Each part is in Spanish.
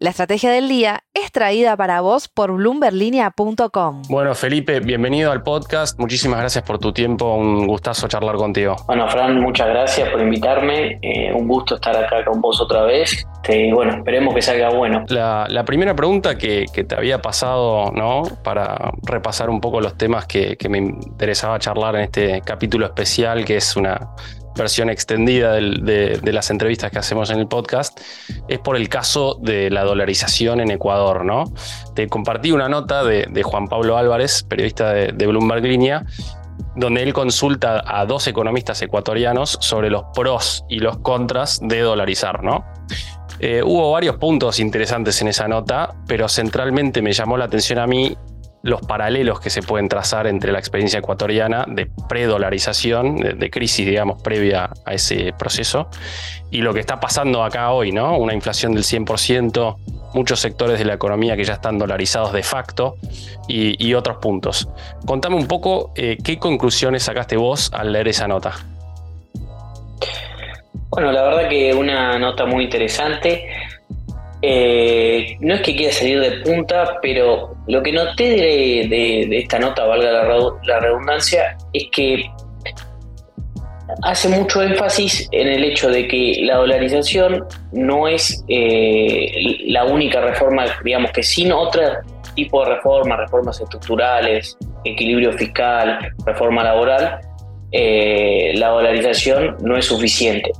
La estrategia del día es traída para vos por bloomberlinia.com. Bueno, Felipe, bienvenido al podcast. Muchísimas gracias por tu tiempo. Un gustazo charlar contigo. Bueno, Fran, muchas gracias por invitarme. Eh, un gusto estar acá con vos otra vez. Este, bueno, esperemos que salga bueno. La, primera pregunta que, te había pasado, ¿no? Para repasar un poco los temas que me interesaba charlar en este capítulo especial, que es una versión extendida de, las entrevistas que hacemos en el podcast, es por el caso de la dolarización en Ecuador, ¿no? Te compartí una nota de, Juan Pablo Álvarez, periodista de, Bloomberg Línea, donde él consulta a dos economistas ecuatorianos sobre los pros y los contras de dolarizar, ¿no? Eh, hubo varios puntos interesantes en esa nota, pero centralmente me llamó la atención a mí los paralelos que se pueden trazar entre la experiencia ecuatoriana de predolarización, de, de, crisis, digamos, previa a ese proceso, y lo que está pasando acá hoy, ¿no? Una inflación del 100%, muchos sectores de la economía que ya están dolarizados de facto y, otros puntos. Contame un poco eh, qué conclusiones sacaste vos al leer esa nota. Bueno, la verdad que una nota muy interesante. Eh, no es que quiera salir de punta, pero lo que noté de, esta nota, valga la, redundancia, es que hace mucho énfasis en el hecho de que la dolarización no es eh, la única reforma, digamos que sin otro tipo de reformas, reformas estructurales, equilibrio fiscal, reforma laboral, eh, la dolarización no es suficiente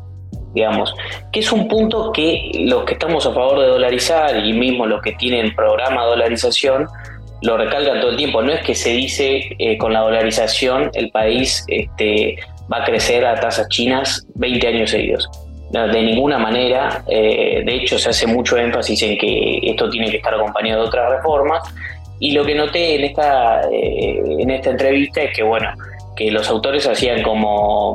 digamos, que es un punto que los que estamos a favor de dolarizar y mismo los que tienen programa de dolarización lo recalcan todo el tiempo. No es que se dice eh, con la dolarización el país este, va a crecer a tasas chinas 20 años seguidos. de ninguna manera, eh, de hecho se hace mucho énfasis en que esto tiene que estar acompañado de otras reformas y lo que noté en esta, eh, en esta entrevista es que, bueno, que los autores hacían como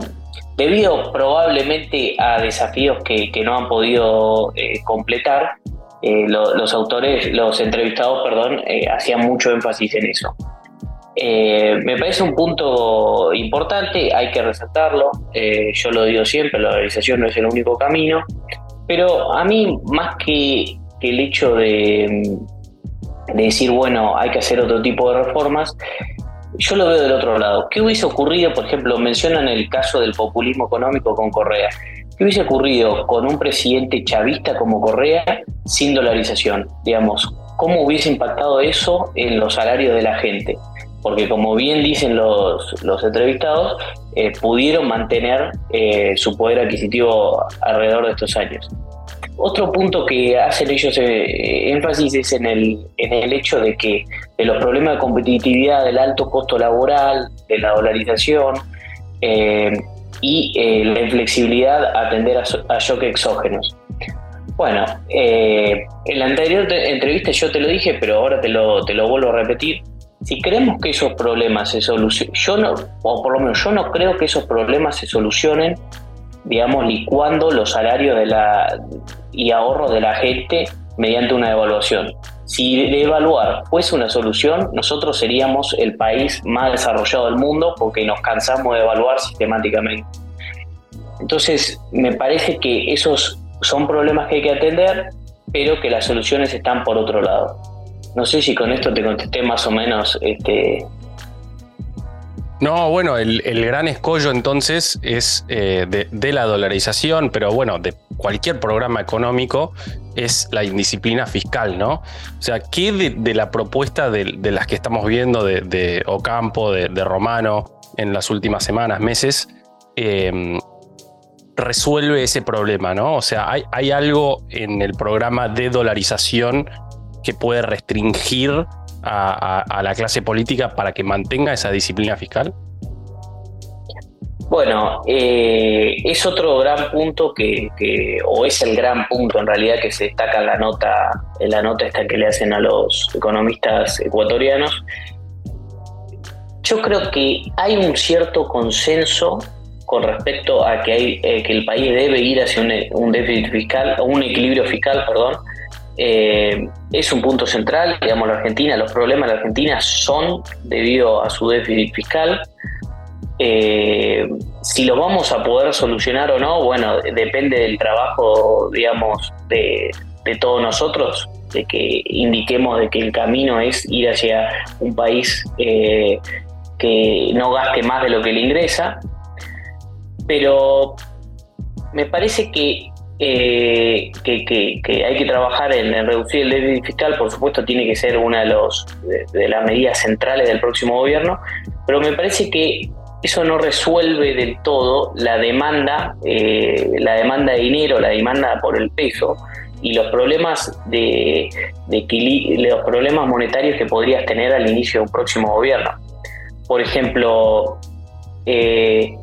debido probablemente a desafíos que, no han podido eh, completar, eh, los autores, los entrevistados, perdón, eh, hacían mucho énfasis en eso. me parece un punto importante, hay que resaltarlo, yo lo digo siempre, la organización no es el único camino, pero a mí más que, el hecho de decir, bueno, hay que hacer otro tipo de reformas, yo lo veo del otro lado. ¿Qué hubiese ocurrido, por ejemplo, mencionan el caso del populismo económico con Correa? ¿Qué hubiese ocurrido con un presidente chavista como Correa sin dolarización? Digamos, ¿cómo hubiese impactado eso en los salarios de la gente? Porque como bien dicen los, los entrevistados, eh, pudieron mantener eh, su poder adquisitivo alrededor de estos años. Otro punto que hacen ellos eh, énfasis es en el, en el hecho de que de los problemas de competitividad, del alto costo laboral, de la dolarización eh, y eh, la inflexibilidad a atender a, a shock exógenos. Bueno, en la anterior entrevista yo te lo dije, pero ahora te lo, te lo vuelvo a repetir. Si creemos que esos problemas se solucionen, yo no, o por lo menos yo no creo que esos problemas se solucionen digamos, licuando los salarios de la, y ahorros de la gente mediante una evaluación. Si de evaluar fuese una solución, nosotros seríamos el país más desarrollado del mundo porque nos cansamos de evaluar sistemáticamente. Entonces, me parece que esos son problemas que hay que atender, pero que las soluciones están por otro lado. No sé si con esto te contesté más o menos este, no, bueno, el, gran escollo entonces es eh, de, la dolarización, pero bueno, de cualquier programa económico es la indisciplina fiscal, ¿no? O sea, ¿qué de, la propuesta de, las que estamos viendo de, Ocampo, de, Romano en las últimas semanas, meses, em, resuelve ese problema, ¿no? O sea, hay, hay algo en el programa de dolarización que puede restringir a, la clase política para que mantenga esa disciplina fiscal? Bueno, eh, es otro gran punto que, o es el gran punto en realidad que se destaca en la nota, en la nota esta que le hacen a los economistas ecuatorianos. Yo creo que hay un cierto consenso con respecto a que, hay, eh, que el país debe ir hacia un, un déficit fiscal, o un equilibrio fiscal, perdón, eh, es un punto central, digamos, la Argentina, los problemas de la Argentina son debido a su déficit fiscal. Eh, si lo vamos a poder solucionar o no, bueno, depende del trabajo, digamos, de, de todos nosotros, de que indiquemos de que el camino es ir hacia un país eh, que no gaste más de lo que le ingresa, pero me parece que, eh, que, hay que trabajar en, reducir el déficit fiscal, por supuesto tiene que ser una de, las medidas centrales del próximo gobierno, pero me parece que eso no resuelve del todo la demanda, eh, la demanda de dinero, la demanda por el peso y los problemas de, los problemas monetarios que podrías tener al inicio de un próximo gobierno. Por ejemplo, eh,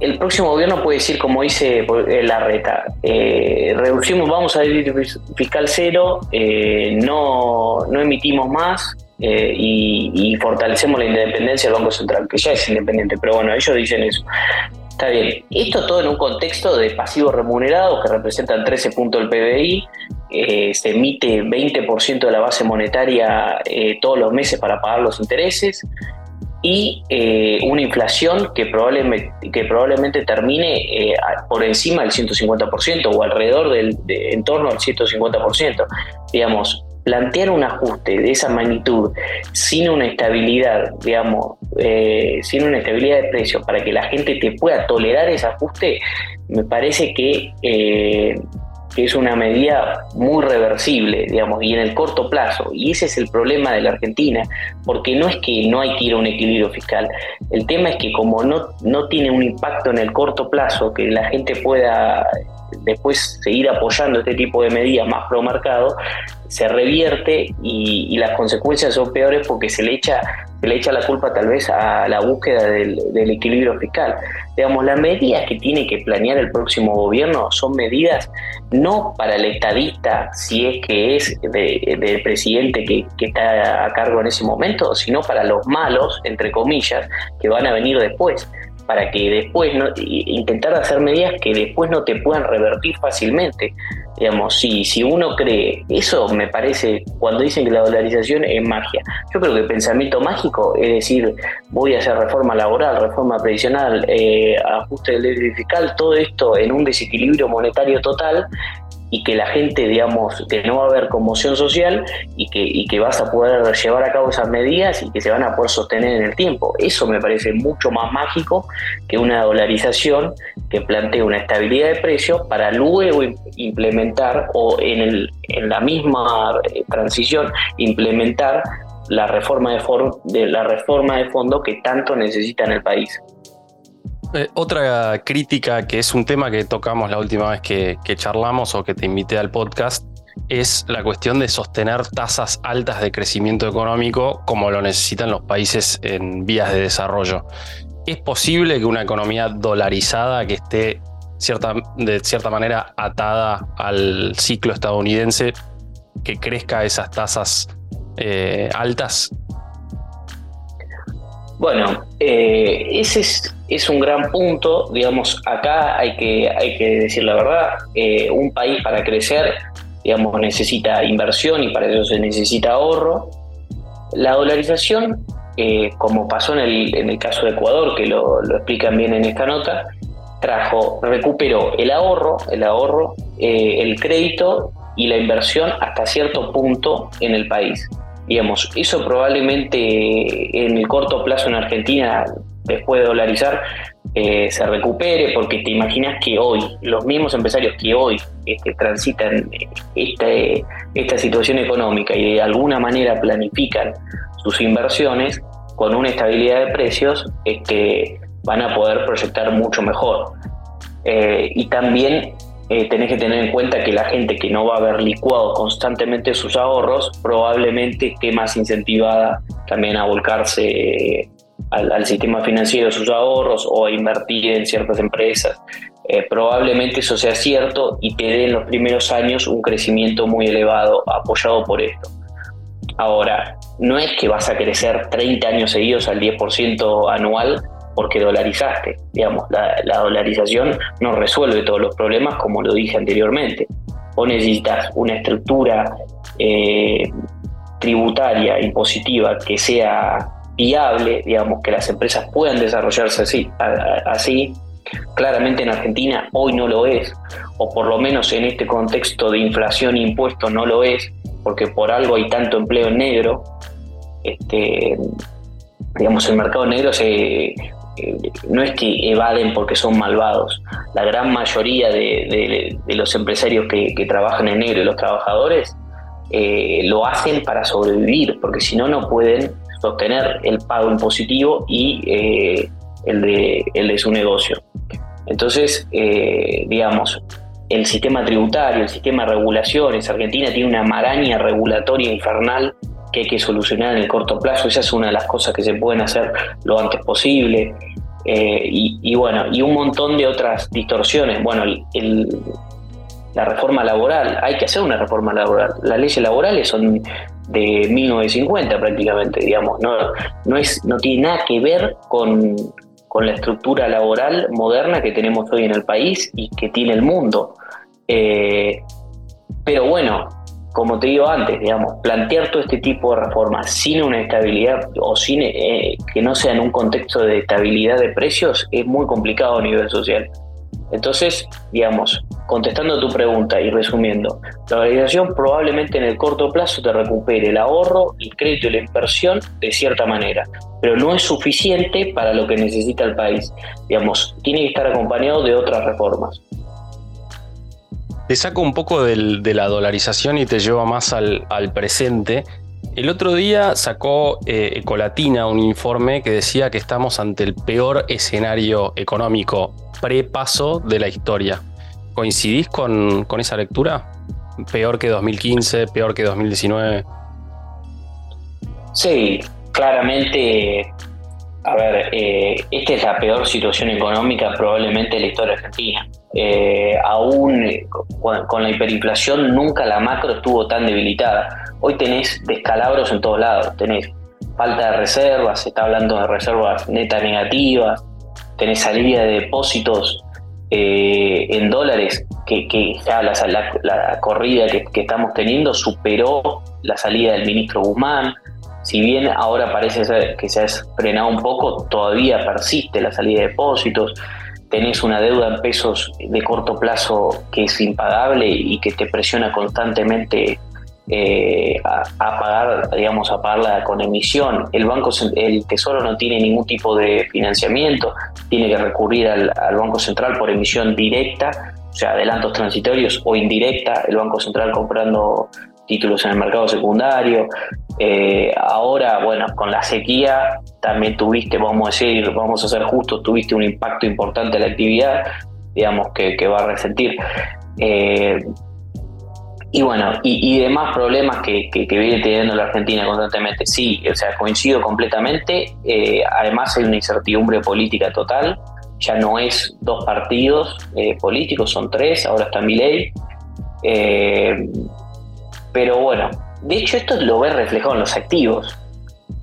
el próximo gobierno puede decir, como dice la reta, eh, reducimos, vamos a déficit fiscal cero, no, no emitimos más, eh, y, fortalecemos la independencia del Banco Central, que ya es independiente, pero bueno, ellos dicen eso. Está bien, esto todo en un contexto de pasivos remunerados que representan 13 puntos del PBI, eh, se emite 20% de la base monetaria eh, todos los meses para pagar los intereses y una inflación que probablemente, que probablemente termine por encima del 150% o alrededor del de, en torno al 150%. Digamos, plantear un ajuste de esa magnitud sin una estabilidad, digamos, eh, sin una estabilidad de precios para que la gente te pueda tolerar ese ajuste, me parece que, eh, que, es una medida muy reversible, digamos, y en el corto plazo. Y ese es el problema de la Argentina, porque no es que no hay que ir a un equilibrio fiscal. El tema es que como no, no tiene un impacto en el corto plazo, que la gente pueda después seguir apoyando este tipo de medidas más pro mercado, se revierte y, las consecuencias son peores porque se le echa se le echa la culpa tal vez a la búsqueda del, equilibrio fiscal. Digamos, las medidas que tiene que planear el próximo gobierno son medidas no para el estadista, si es que es del presidente que, que está a cargo en ese momento, sino para los malos, entre comillas, que van a venir después para que después no, intentar hacer medidas que después no te puedan revertir fácilmente. Digamos, si, si uno cree, eso me parece, cuando dicen que la dolarización es magia, yo creo que el pensamiento mágico es decir, voy a hacer reforma laboral, reforma previsional, eh, ajuste del déficit fiscal, todo esto en un desequilibrio monetario total y que la gente, digamos, que no va a haber conmoción social y que, que vas a poder llevar a cabo esas medidas y que se van a poder sostener en el tiempo. Eso me parece mucho más mágico que una dolarización que plantee una estabilidad de precios para luego implementar o en, el, en la misma eh, transición implementar la reforma de, de la reforma de fondo que tanto necesita en el país. Eh, otra crítica, que es un tema que tocamos la última vez que, charlamos o que te invité al podcast, es la cuestión de sostener tasas altas de crecimiento económico como lo necesitan los países en vías de desarrollo. ¿Es posible que una economía dolarizada que esté de cierta manera atada al ciclo estadounidense, que crezca esas tasas eh, altas? Bueno, eh, ese es, un gran punto, digamos, acá hay que, hay que decir la verdad, eh, un país para crecer, digamos, necesita inversión y para eso se necesita ahorro. La dolarización, eh, como pasó en el, en el, caso de Ecuador, que lo, lo, explican bien en esta nota, trajo, recuperó el ahorro, el ahorro, el crédito y la inversión hasta cierto punto en el país. Digamos, eso probablemente en el corto plazo en Argentina, después de dolarizar, eh, se recupere, porque te imaginas que hoy, los mismos empresarios que hoy este, transitan esta, esta situación económica y de alguna manera planifican sus inversiones con una estabilidad de precios, este, van a poder proyectar mucho mejor. Eh, y también eh, tenés que tener en cuenta que la gente que no va a haber licuado constantemente sus ahorros probablemente esté más incentivada también a volcarse eh, al, sistema financiero sus ahorros o a invertir en ciertas empresas. Eh, probablemente eso sea cierto y te dé en los primeros años un crecimiento muy elevado apoyado por esto. Ahora, no es que vas a crecer 30 años seguidos al 10% anual porque dolarizaste. Digamos, la, dolarización no resuelve todos los problemas, como lo dije anteriormente. O necesitas una estructura eh, tributaria, impositiva, que sea viable, digamos, que las empresas puedan desarrollarse así, así claramente en Argentina hoy no lo es, o por lo menos en este contexto de inflación e impuestos no lo es, porque por algo hay tanto empleo en negro. Este, digamos, el mercado negro se, no es que evaden porque son malvados. La gran mayoría de, los empresarios que, trabajan en negro y los trabajadores eh, lo hacen para sobrevivir, porque si no, no pueden sostener el pago impositivo y eh, el, de, el de su negocio. Entonces, digamos, el sistema tributario, el sistema de regulaciones, Argentina tiene una maraña regulatoria infernal que hay que solucionar en el corto plazo. Esa es una de las cosas que se pueden hacer lo antes posible. Eh, y, bueno, y un montón de otras distorsiones. Bueno, la reforma laboral, hay que hacer una reforma laboral. Las leyes laborales son de 1950 prácticamente, digamos, no, no, es, no tiene nada que ver con, con la estructura laboral moderna que tenemos hoy en el país y que tiene el mundo. Eh, pero bueno, como te digo antes, digamos, plantear todo este tipo de reformas sin una estabilidad o sin eh, que no sea en un contexto de estabilidad de precios es muy complicado a nivel social. Entonces, digamos, contestando a tu pregunta y resumiendo, la organización probablemente en el corto plazo te recupere el ahorro, el crédito y la inversión de cierta manera, pero no es suficiente para lo que necesita el país. Digamos, tiene que estar acompañado de otras reformas. Te saco un poco de la dolarización y te lleva más al, presente. El otro día sacó eh, Ecolatina un informe que decía que estamos ante el peor escenario económico pre-paso de la historia. ¿Coincidís con, con, esa lectura? ¿Peor que 2015? ¿Peor que 2019? Sí, claramente a ver, eh, esta es la peor situación económica probablemente de la historia argentina. Eh, aún eh, con, la hiperinflación nunca la macro estuvo tan debilitada. Hoy tenés descalabros en todos lados, tenés falta de reservas, se está hablando de reservas netas negativas, tenés salida de depósitos en dólares, que, ya la, corrida que, que estamos teniendo superó la salida del ministro Guzmán si bien ahora parece ser que se ha frenado un poco, todavía persiste la salida de depósitos, tenés una deuda en pesos de corto plazo que es impagable y que te presiona constantemente eh, a, pagar, digamos, a pagarla con emisión. El banco, el Tesoro no tiene ningún tipo de financiamiento, tiene que recurrir al, al Banco Central por emisión directa, o sea, adelantos transitorios o indirecta, el Banco Central comprando títulos en el mercado secundario. Eh, ahora, bueno, con la sequía también tuviste, vamos a decir, vamos a ser justos, tuviste un impacto importante en la actividad, digamos, que, va a resentir. Eh, y bueno, y, demás problemas que, viene teniendo la Argentina constantemente. Sí, o sea, coincido completamente. Eh, además hay una incertidumbre política total. Ya no es dos partidos políticos, son tres, ahora está mi ley. Pero bueno, de hecho esto lo ves reflejado en los activos.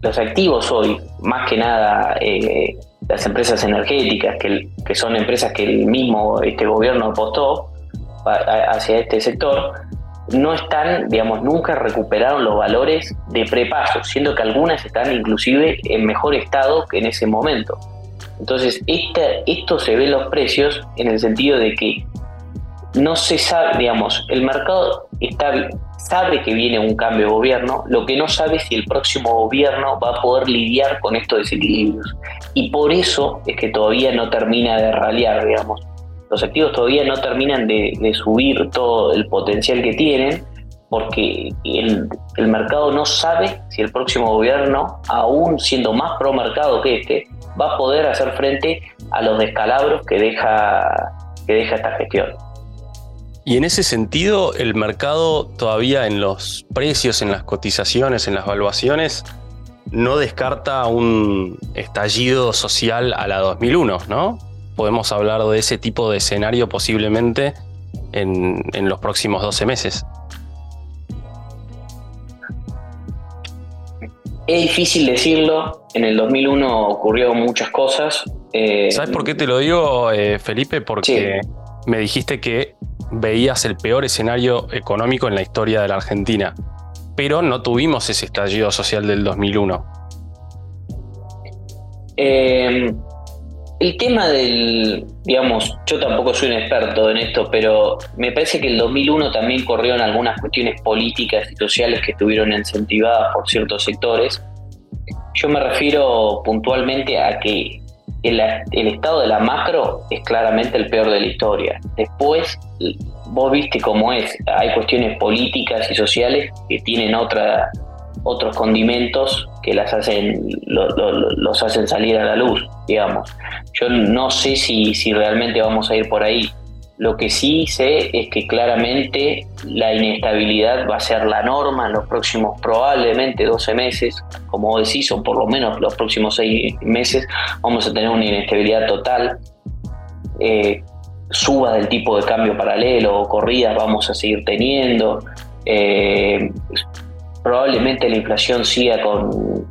Los activos hoy, más que nada eh, las empresas energéticas, que, son empresas que el mismo este gobierno apostó hacia este sector, no están, digamos, nunca recuperaron los valores de prepaso, siendo que algunas están inclusive en mejor estado que en ese momento. Entonces, esto se ve en los precios en el sentido de que no se sabe, digamos, el mercado está sabe que viene un cambio de gobierno, lo que no sabe es si el próximo gobierno va a poder lidiar con estos desequilibrios. Y por eso es que todavía no termina de ralear, digamos. Los activos todavía no terminan de, subir todo el potencial que tienen, porque el, mercado no sabe si el próximo gobierno, aún siendo más pro mercado que este, va a poder hacer frente a los descalabros que deja, que deja esta gestión. Y en ese sentido, el mercado todavía en los precios, en las cotizaciones, en las valuaciones, no descarta un estallido social a la 2001, ¿no? Podemos hablar de ese tipo de escenario posiblemente en, los próximos 12 meses. Es difícil decirlo. En el 2001 ocurrió muchas cosas. Eh, ¿Sabes por qué te lo digo, eh, Felipe? Porque me dijiste que veías el peor escenario económico en la historia de la Argentina, pero no tuvimos ese estallido social del 2001. Em, el tema del, digamos, yo tampoco soy un experto en esto, pero me parece que el 2001 también corrió en algunas cuestiones políticas y sociales que estuvieron incentivadas por ciertos sectores. Yo me refiero puntualmente a que el, el, estado de la macro es claramente el peor de la historia. Después, vos viste cómo es, hay cuestiones políticas y sociales que tienen otra, otros condimentos que las hacen, los hacen salir a la luz, digamos. Yo no sé si, si realmente vamos a ir por ahí. Lo que sí sé es que claramente la inestabilidad va a ser la norma en los próximos probablemente 12 meses, como decís, o por lo menos los próximos 6 meses vamos a tener una inestabilidad total. Eh, suba del tipo de cambio paralelo o corridas vamos a seguir teniendo. Eh, probablemente la inflación siga con,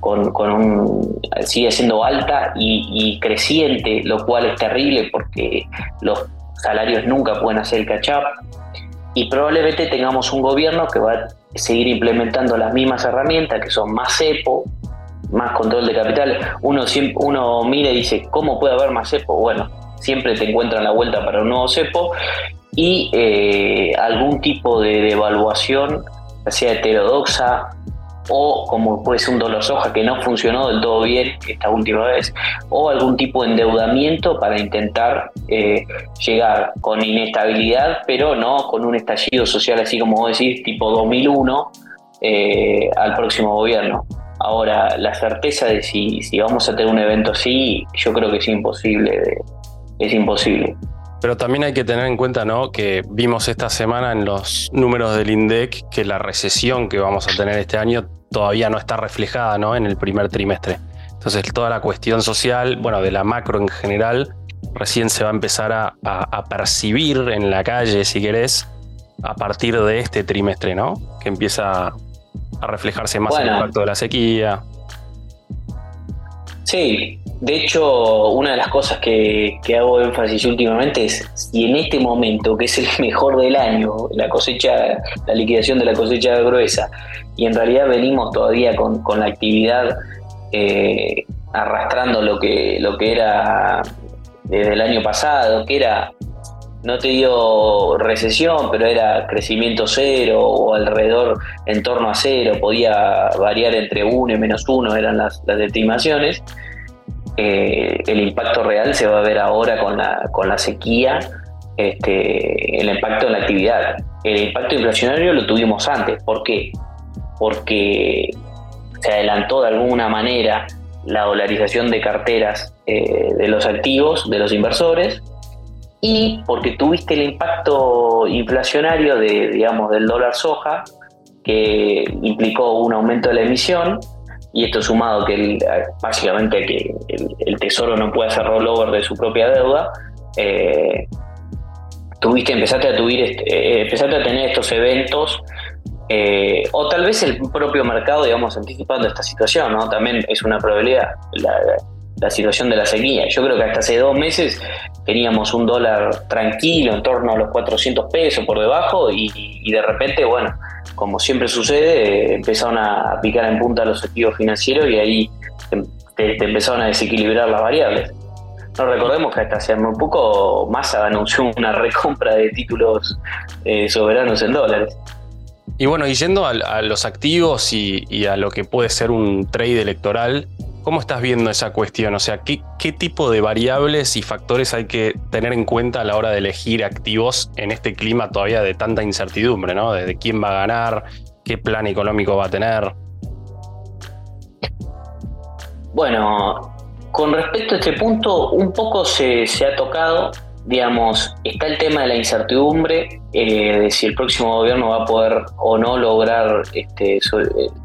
con, un, sigue siendo alta y, creciente, lo cual es terrible porque los salarios nunca pueden hacer el catch up. Y probablemente tengamos un gobierno que va a seguir implementando las mismas herramientas, que son más cepo, más control de capital. Uno, uno mira y dice, ¿cómo puede haber más cepo? Bueno, siempre te encuentran la vuelta para un nuevo cepo y eh, algún tipo de devaluación sea heterodoxa o como puede ser un dolor soja que no funcionó del todo bien esta última vez, o algún tipo de endeudamiento para intentar eh, llegar con inestabilidad, pero no con un estallido social así como vos decís, tipo 2001, eh, al próximo gobierno. Ahora, la certeza de si, si vamos a tener un evento así, yo creo que es imposible, es imposible. Pero también hay que tener en cuenta ¿no? que vimos esta semana en los números del INDEC que la recesión que vamos a tener este año todavía no está reflejada ¿no? en el primer trimestre. Entonces toda la cuestión social, bueno, de la macro en general, recién se va a empezar a, percibir en la calle, si querés, a partir de este trimestre, ¿no? Que empieza a reflejarse más el impacto de la sequía. Sí, de hecho, una de las cosas que, hago énfasis últimamente es si en este momento, que es el mejor del año, la cosecha, la liquidación de la cosecha gruesa, y en realidad venimos todavía con, la actividad eh, arrastrando lo que, lo que era desde el año pasado, que era, no te digo recesión, pero era crecimiento cero o alrededor en torno a cero, podía variar entre uno y menos uno, eran las, las estimaciones eh, el impacto real se va a ver ahora con la, con la sequía, este, el impacto en la actividad. El impacto inflacionario lo tuvimos antes. ¿Por qué? Porque se adelantó de alguna manera la dolarización de carteras eh, de los activos, de los inversores, y porque tuviste el impacto inflacionario de, digamos, del dólar soja, que implicó un aumento de la emisión, y esto sumado que básicamente que el, Tesoro no puede hacer rollover de su propia deuda, eh, tuviste, empezaste a, tuvir, eh, empezaste a tener estos eventos, eh, o tal vez el propio mercado, digamos, anticipando esta situación, ¿no? También es una probabilidad. La, situación de la sequía. Yo creo que hasta hace dos meses teníamos un dólar tranquilo en torno a los 400 pesos por debajo y, de repente, bueno, como siempre sucede, empezaron a picar en punta los activos financieros y ahí te, empezaron a desequilibrar las variables. No recordemos que hasta hace muy poco Massa anunció una recompra de títulos eh, soberanos en dólares. Y bueno, y yendo a, los activos y, a lo que puede ser un trade electoral, ¿Cómo estás viendo esa cuestión? O sea, ¿qué, tipo de variables y factores hay que tener en cuenta a la hora de elegir activos en este clima todavía de tanta incertidumbre, ¿no? Desde quién va a ganar, qué plan económico va a tener. Bueno, con respecto a este punto, un poco se, se ha tocado digamos, está el tema de la incertidumbre eh, de si el próximo gobierno va a poder o no lograr este, eh,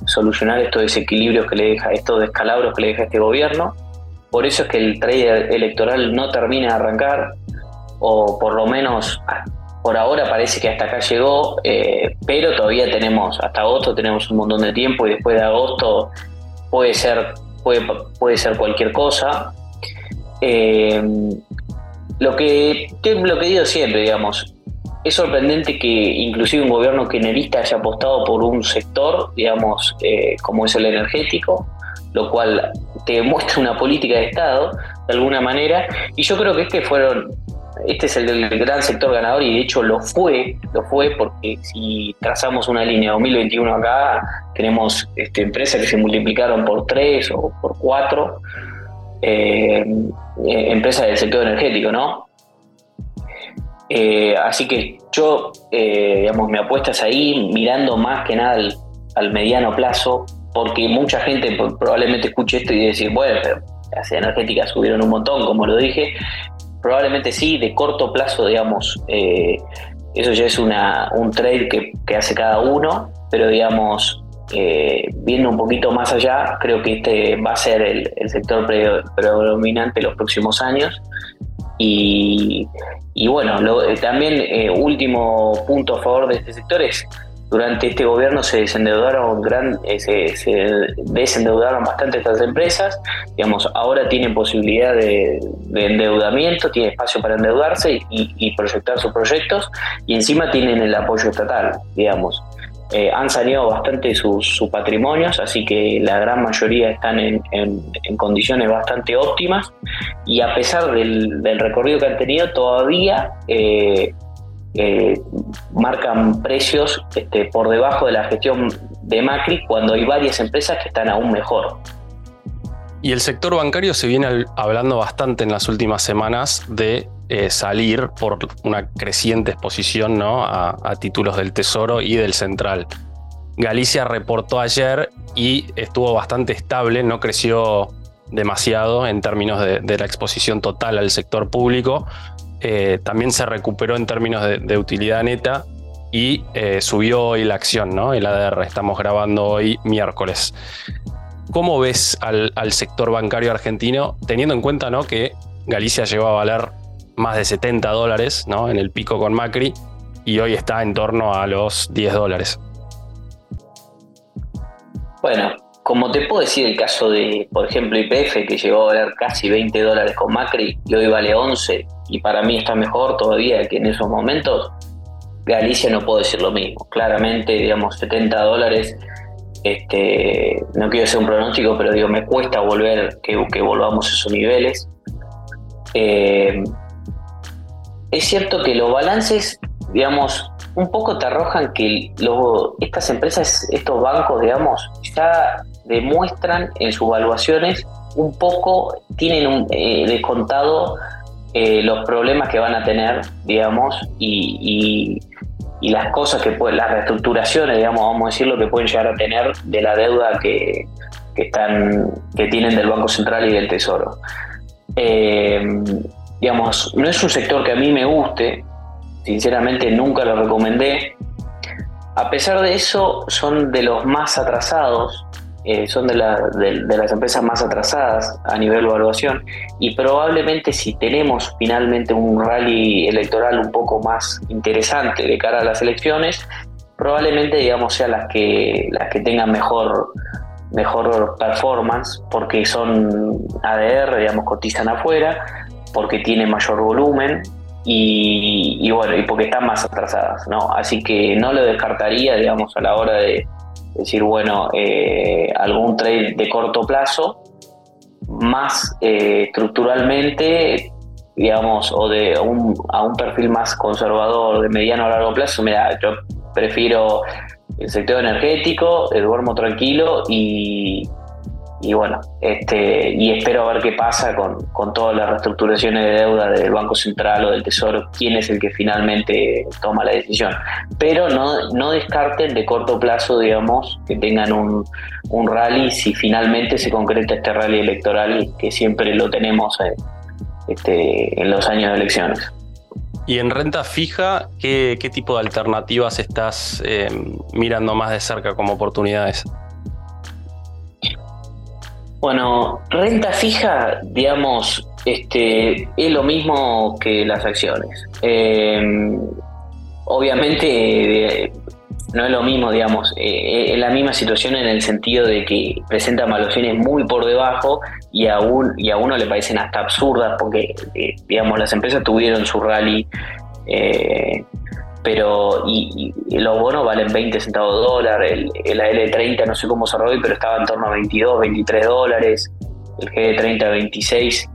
solucionar estos desequilibrios que le deja, estos descalabros que le deja este gobierno. Por eso es que el trade electoral no termina de arrancar, o por lo menos por ahora parece que hasta acá llegó, eh, pero todavía tenemos, hasta agosto tenemos un montón de tiempo y después de agosto puede ser, puede, puede ser cualquier cosa. Lo que, lo que digo siempre, digamos, es sorprendente que inclusive un gobierno kirchnerista haya apostado por un sector, digamos, eh, como es el energético, lo cual te muestra una política de Estado de alguna manera. Y yo creo que este fueron, este es el, gran sector ganador y de hecho lo fue, lo fue porque si trazamos una línea 2021 acá, tenemos este, empresas que se multiplicaron por tres o por cuatro, eh, eh, empresas del sector energético, ¿no? Eh, así que yo, digamos, me apuestas ahí mirando más que nada al, mediano plazo, porque mucha gente probablemente escuche esto y decir, bueno, pero las energéticas subieron un montón, como lo dije. Probablemente sí, de corto plazo, digamos, eso ya es una, un trade que, que hace cada uno, pero digamos, eh, viendo un poquito más allá, creo que este va a ser el, sector predominante los próximos años. Y, bueno, eh, también eh, último punto a favor de este sector es durante este gobierno se desendeudaron gran, se, desendeudaron bastante estas empresas, digamos, ahora tienen posibilidad de, endeudamiento, tienen espacio para endeudarse y, y, proyectar sus proyectos y encima tienen el apoyo estatal, digamos. Eh, han salido bastante sus, patrimonios, así que la gran mayoría están en, condiciones bastante óptimas y a pesar del, recorrido que han tenido, todavía eh, eh, marcan precios este, por debajo de la gestión de Macri cuando hay varias empresas que están aún mejor. Y el sector bancario se viene hablando bastante en las últimas semanas de eh, salir por una creciente exposición ¿no? a, títulos del Tesoro y del Central. Galicia reportó ayer y estuvo bastante estable, no creció demasiado en términos de, la exposición total al sector público. Eh, también se recuperó en términos de, utilidad neta y eh, subió hoy la acción, ¿no? El ADR, estamos grabando hoy miércoles. ¿Cómo ves al, sector bancario argentino, teniendo en cuenta ¿no? que Galicia llegó a valer más de 70 dólares ¿no? en el pico con Macri y hoy está en torno a los 10 dólares? Bueno, como te puedo decir el caso de, por ejemplo, IPF, que llegó a valer casi 20 dólares con Macri y hoy vale 11, y para mí está mejor todavía que en esos momentos, Galicia no puedo decir lo mismo. Claramente, digamos, 70 dólares este, no quiero ser un pronóstico, pero digo, me cuesta volver, que, volvamos a esos niveles. Eh, es cierto que los balances, digamos, un poco te arrojan que estas empresas, estos bancos, digamos, ya demuestran en sus evaluaciones un poco, tienen un, eh, descontado eh, los problemas que van a tener, digamos, y y las cosas que pueden, las reestructuraciones, digamos, vamos a decir lo que pueden llegar a tener de la deuda que, están, que tienen del Banco Central y del Tesoro. Eh, digamos, no es un sector que a mí me guste, sinceramente nunca lo recomendé. A pesar de eso, son de los más atrasados eh, son de, las empresas más atrasadas a nivel de evaluación y probablemente si tenemos finalmente un rally electoral un poco más interesante de cara a las elecciones, probablemente digamos sean las que las que tengan mejor mejor performance porque son ADR, digamos, cotizan afuera, porque tienen mayor volumen y, y, bueno, y porque están más atrasadas, ¿no? Así que no lo descartaría, digamos, a la hora de, decir, bueno, eh, algún trade de corto plazo, más eh, estructuralmente, digamos, o de un, a un perfil más conservador de mediano a largo plazo, mira, yo prefiero el sector energético, el duermo tranquilo y, y bueno, este, y espero ver qué pasa con, todas las reestructuraciones de deuda del Banco Central o del Tesoro, quién es el que finalmente toma la decisión. Pero no, no descarten de corto plazo, digamos, que tengan un, rally si finalmente se concreta este rally electoral que siempre lo tenemos eh, este, en los años de elecciones. Y en renta fija, ¿qué, tipo de alternativas estás eh, mirando más de cerca como oportunidades? Bueno, renta fija, digamos, este, es lo mismo que las acciones. Em, obviamente no es lo mismo, digamos, eh, es la misma situación en el sentido de que presentan valuaciones muy por debajo y a, y a uno le parecen hasta absurdas porque, eh, digamos, las empresas tuvieron su rally eh, pero y, los bonos valen 20 centavos de dólar, el, el L30 no sé cómo cerró hoy, pero estaba en torno a 22, 23 dólares, el G30 26.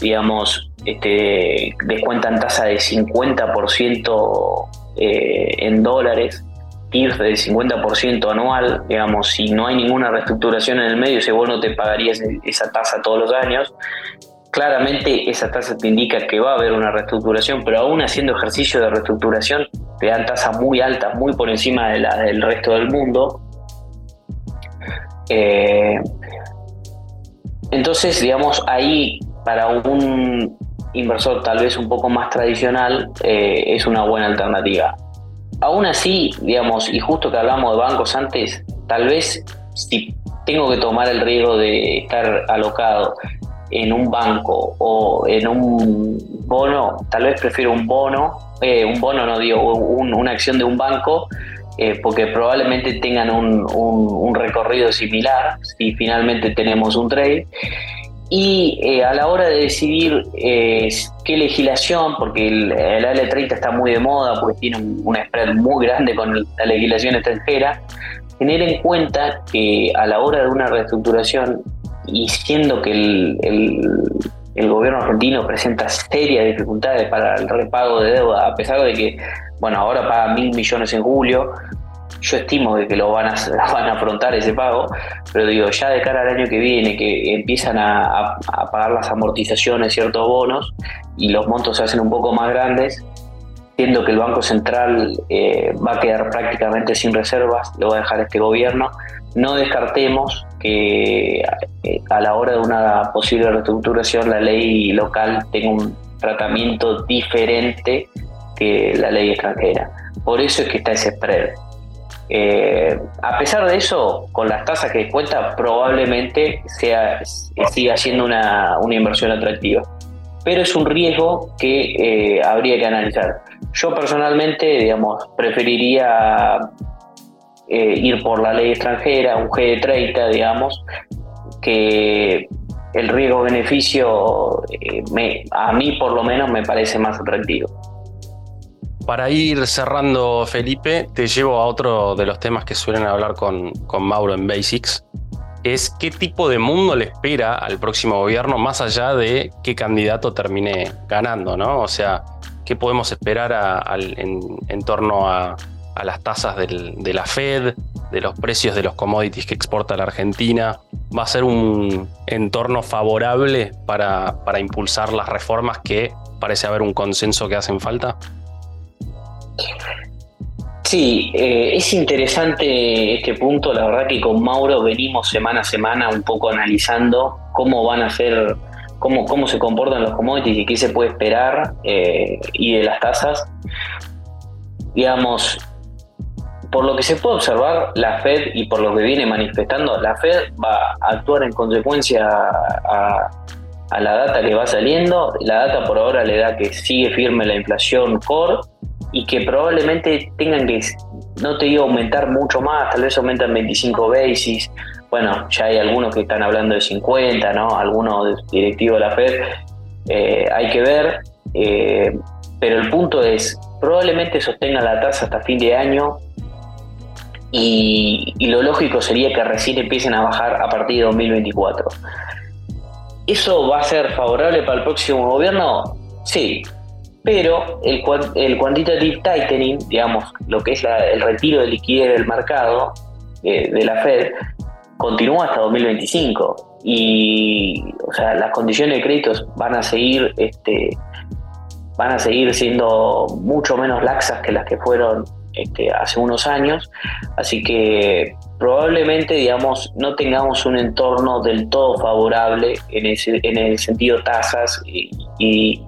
digamos, este, descuentan tasa de 50% eh, en dólares, ir del 50% anual, digamos, si no hay ninguna reestructuración en el medio, ese bono te pagarías esa tasa todos los años. Claramente esa tasa te indica que va a haber una reestructuración, pero aún haciendo ejercicio de reestructuración dan tasas muy altas, muy por encima de la del resto del mundo. Eh, entonces, digamos, ahí para un inversor tal vez un poco más tradicional eh, es una buena alternativa. Aún así, digamos, y justo que hablamos de bancos antes, tal vez si tengo que tomar el riesgo de estar alocado en un banco o en un bono, tal vez prefiero un bono, eh, un bono no digo, una acción de un banco, eh, porque probablemente tengan un, un, recorrido similar si finalmente tenemos un trade. Y eh, a la hora de decidir eh, qué legislación, porque el, el, AL30 está muy de moda, porque tiene un, spread muy grande con la legislación extranjera, tener en cuenta que a la hora de una reestructuración, y siendo que el, el gobierno argentino presenta serias dificultades para el repago de deuda, a pesar de que, bueno, ahora paga mil millones en julio, yo estimo que lo van a, van a afrontar ese pago, pero digo, ya de cara al año que viene, que empiezan a, pagar las amortizaciones, ciertos bonos, y los montos se hacen un poco más grandes, siendo que el Banco Central eh, va a quedar prácticamente sin reservas, lo va a dejar este gobierno, no descartemos que eh, a la hora de una posible reestructuración la ley local tenga un tratamiento diferente que la ley extranjera. Por eso es que está ese spread. Eh, a pesar de eso, con las tasas que cuenta, probablemente sea, siga siendo una, inversión atractiva. Pero es un riesgo que eh, habría que analizar. Yo personalmente, digamos, preferiría eh, ir por la ley extranjera, un G30, digamos, que el riesgo-beneficio a mí por lo menos me parece más atractivo. Para ir cerrando, Felipe, te llevo a otro de los temas que suelen hablar con, con Mauro en Basics. Es qué tipo de mundo le espera al próximo gobierno más allá de qué candidato termine ganando, ¿no? O sea, qué podemos esperar en, torno a, las tasas de la Fed, de los precios de los commodities que exporta la Argentina. ¿Va a ser un entorno favorable para, para impulsar las reformas que parece haber un consenso que hacen falta? Sí, eh, es interesante este punto. La verdad que con Mauro venimos semana a semana un poco analizando cómo van a ser, cómo, cómo se comportan los commodities y qué se puede esperar eh, y de las tasas. Digamos, por lo que se puede observar, la Fed y por lo que viene manifestando, la Fed va a actuar en consecuencia a, la data que va saliendo. La data por ahora le da que sigue firme la inflación core y que probablemente tengan que, no te digo aumentar mucho más, tal vez aumentan 25 basis, bueno, ya hay algunos que están hablando de 50, ¿no? Algunos directivos de la Fed, eh, hay que ver, eh, pero el punto es, probablemente sostenga la tasa hasta fin de año y, y lo lógico sería que recién empiecen a bajar a partir de 2024. ¿Eso va a ser favorable para el próximo gobierno? Sí, pero el, el quantitative tightening, digamos, lo que es el retiro de liquidez del mercado eh, de la Fed, continúa hasta 2025 y o sea, las condiciones de créditos van a seguir este, van a seguir siendo mucho menos laxas que las que fueron este, hace unos años, así que probablemente digamos no tengamos un entorno del todo favorable en, ese, en el sentido tasas y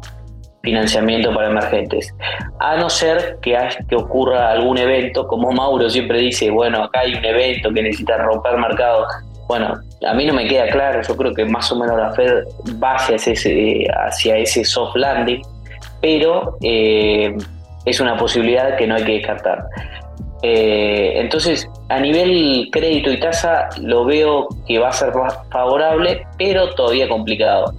financiamiento para emergentes. A no ser que, que ocurra algún evento, como Mauro siempre dice, bueno, acá hay un evento que necesita romper mercado. Bueno, a mí no me queda claro, yo creo que más o menos la Fed va hacia ese, hacia ese soft landing, pero eh, es una posibilidad que no hay que descartar. Eh, entonces, a nivel crédito y tasa, lo veo que va a ser favorable, pero todavía complicado.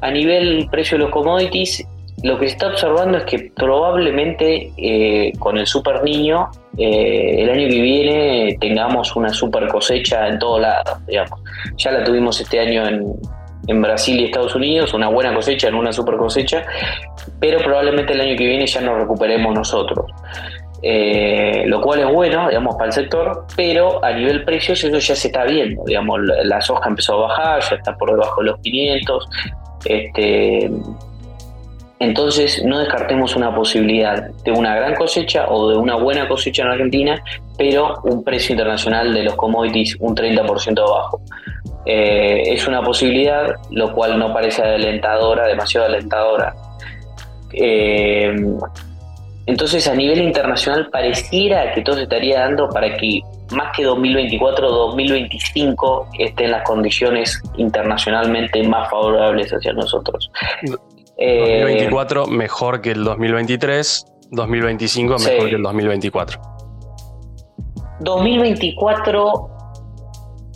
A nivel precio de los commodities, lo que se está observando es que probablemente eh, con el super niño eh, el año que viene tengamos una super cosecha en todo lado, digamos. Ya la tuvimos este año en, en Brasil y Estados Unidos, una buena cosecha en una super cosecha, pero probablemente el año que viene ya nos recuperemos nosotros. Eh, lo cual es bueno, digamos, para el sector, pero a nivel precios eso ya se está viendo, digamos, la soja empezó a bajar, ya está por debajo de los 500, este, entonces no descartemos una posibilidad de una gran cosecha o de una buena cosecha en Argentina, pero un precio internacional de los commodities un 30% abajo. Eh, es una posibilidad, lo cual no parece alentadora, demasiado alentadora. Eh, entonces, a nivel internacional, pareciera que todo se estaría dando para que más que 2024, 2025 estén las condiciones internacionalmente más favorables hacia nosotros. 2024 eh, mejor que el 2023, 2025 mejor que el 2024. 2024,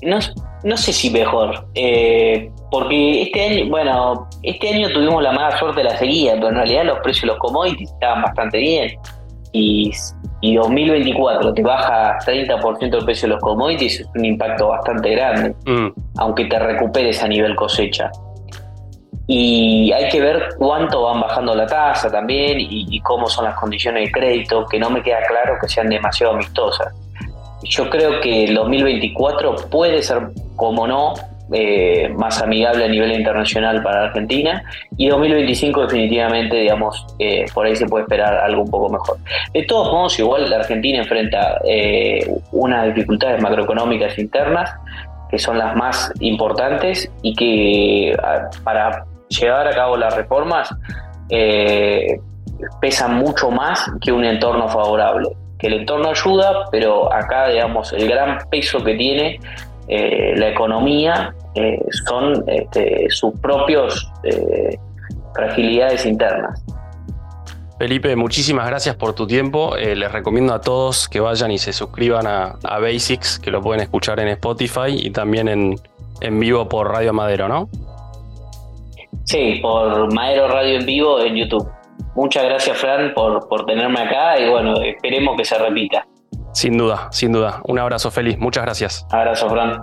no, no sé si mejor, eh, porque este año, bueno, este año tuvimos la mala suerte de la sequía, pero en realidad los precios de los commodities estaban bastante bien. Y, y 2024 te baja 30% el precio de los commodities, es un impacto bastante grande, mm. aunque te recuperes a nivel cosecha. Y hay que ver cuánto van bajando la tasa también y, y cómo son las condiciones de crédito, que no me queda claro que sean demasiado amistosas. Yo creo que el 2024 puede ser, como no, eh, más amigable a nivel internacional para Argentina y 2025 definitivamente, digamos, eh, por ahí se puede esperar algo un poco mejor. De todos modos, igual la Argentina enfrenta eh, unas dificultades macroeconómicas internas que son las más importantes y que para llevar a cabo las reformas pesan mucho más que un entorno favorable que el entorno ayuda, pero acá, digamos, el gran peso que tiene eh, la economía eh, son este, sus propios eh, fragilidades internas. Felipe, muchísimas gracias por tu tiempo. les recomiendo a todos que vayan y se suscriban a, Basics, que lo pueden escuchar en Spotify y también en, en vivo por Radio Madero, ¿no? Sí, por Madero Radio en vivo en YouTube. Muchas gracias, Fran, por, por tenerme acá y bueno, esperemos que se repita. Sin duda, sin duda. Un abrazo feliz. Muchas gracias. Abrazo, Fran.